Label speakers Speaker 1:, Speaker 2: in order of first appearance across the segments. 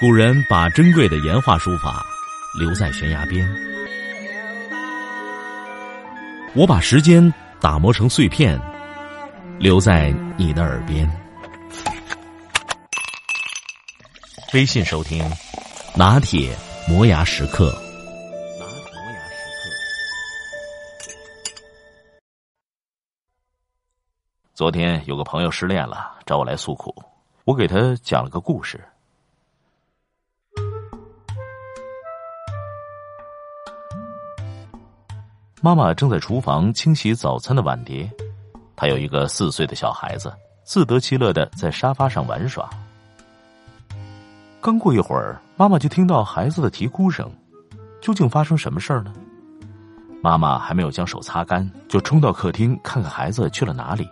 Speaker 1: 古人把珍贵的岩画书法留在悬崖边，我把时间打磨成碎片，留在你的耳边。微信收听，拿铁磨牙时刻。昨天有个朋友失恋了，找我来诉苦，我给他讲了个故事。妈妈正在厨房清洗早餐的碗碟，她有一个四岁的小孩子，自得其乐的在沙发上玩耍。刚过一会儿，妈妈就听到孩子的啼哭声，究竟发生什么事儿呢？妈妈还没有将手擦干，就冲到客厅看看孩子去了哪里。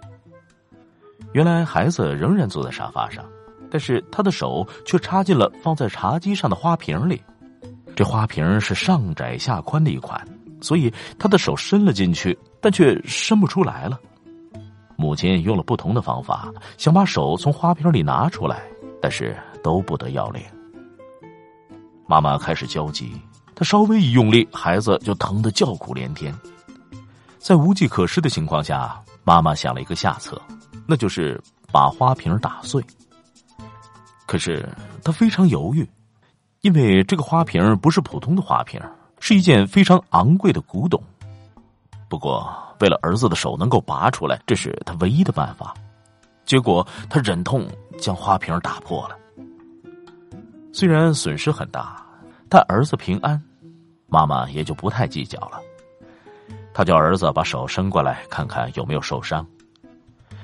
Speaker 1: 原来孩子仍然坐在沙发上，但是他的手却插进了放在茶几上的花瓶里，这花瓶是上窄下宽的一款。所以他的手伸了进去，但却伸不出来了。母亲用了不同的方法，想把手从花瓶里拿出来，但是都不得要领。妈妈开始焦急，她稍微一用力，孩子就疼得叫苦连天。在无计可施的情况下，妈妈想了一个下策，那就是把花瓶打碎。可是她非常犹豫，因为这个花瓶不是普通的花瓶。是一件非常昂贵的古董，不过为了儿子的手能够拔出来，这是他唯一的办法。结果他忍痛将花瓶打破了。虽然损失很大，但儿子平安，妈妈也就不太计较了。他叫儿子把手伸过来，看看有没有受伤。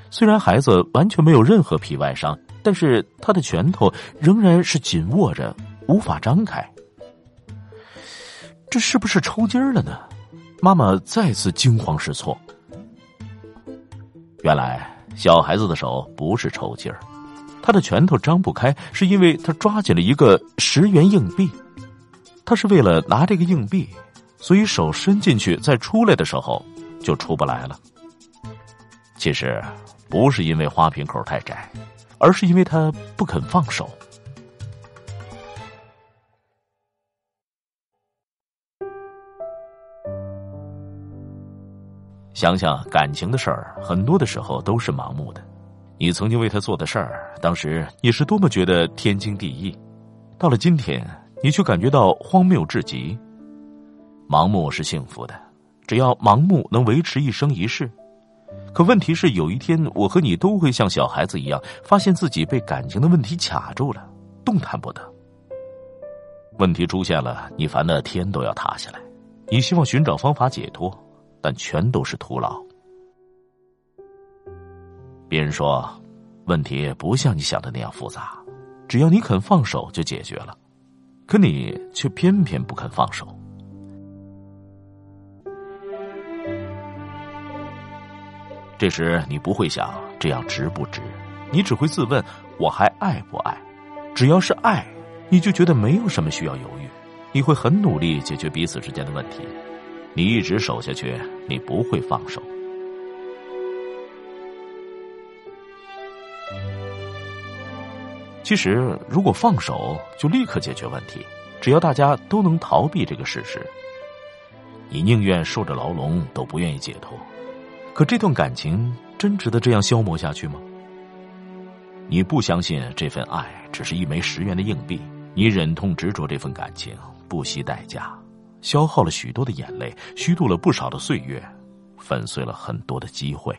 Speaker 1: 虽然孩子完全没有任何皮外伤，但是他的拳头仍然是紧握着，无法张开。这是不是抽筋了呢？妈妈再次惊慌失措。原来小孩子的手不是抽筋儿，他的拳头张不开，是因为他抓紧了一个十元硬币。他是为了拿这个硬币，所以手伸进去，再出来的时候就出不来了。其实不是因为花瓶口太窄，而是因为他不肯放手。想想感情的事儿，很多的时候都是盲目的。你曾经为他做的事儿，当时你是多么觉得天经地义，到了今天，你却感觉到荒谬至极。盲目是幸福的，只要盲目能维持一生一世。可问题是，有一天我和你都会像小孩子一样，发现自己被感情的问题卡住了，动弹不得。问题出现了，你烦的天都要塌下来，你希望寻找方法解脱。但全都是徒劳。别人说，问题不像你想的那样复杂，只要你肯放手就解决了。可你却偏偏不肯放手。这时你不会想这样值不值，你只会自问：我还爱不爱？只要是爱，你就觉得没有什么需要犹豫，你会很努力解决彼此之间的问题。你一直守下去，你不会放手。其实，如果放手，就立刻解决问题。只要大家都能逃避这个事实，你宁愿受着牢笼，都不愿意解脱。可这段感情真值得这样消磨下去吗？你不相信这份爱只是一枚十元的硬币，你忍痛执着这份感情，不惜代价。消耗了许多的眼泪，虚度了不少的岁月，粉碎了很多的机会。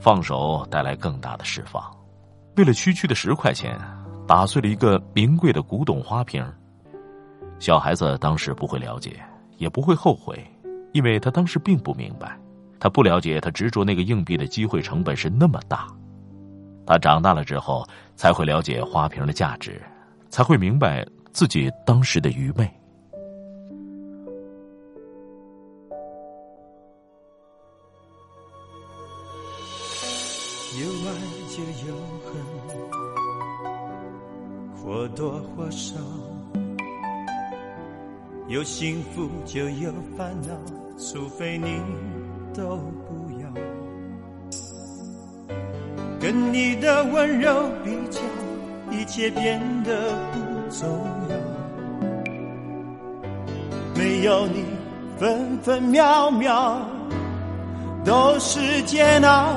Speaker 1: 放手带来更大的释放。为了区区的十块钱，打碎了一个名贵的古董花瓶。小孩子当时不会了解，也不会后悔，因为他当时并不明白，他不了解他执着那个硬币的机会成本是那么大。他长大了之后，才会了解花瓶的价值，才会明白自己当时的愚昧。
Speaker 2: 有恨，或多或少；有幸福就有烦恼，除非你都不要。跟你的温柔比较，一切变得不重要。没有你，分分秒秒都是煎熬。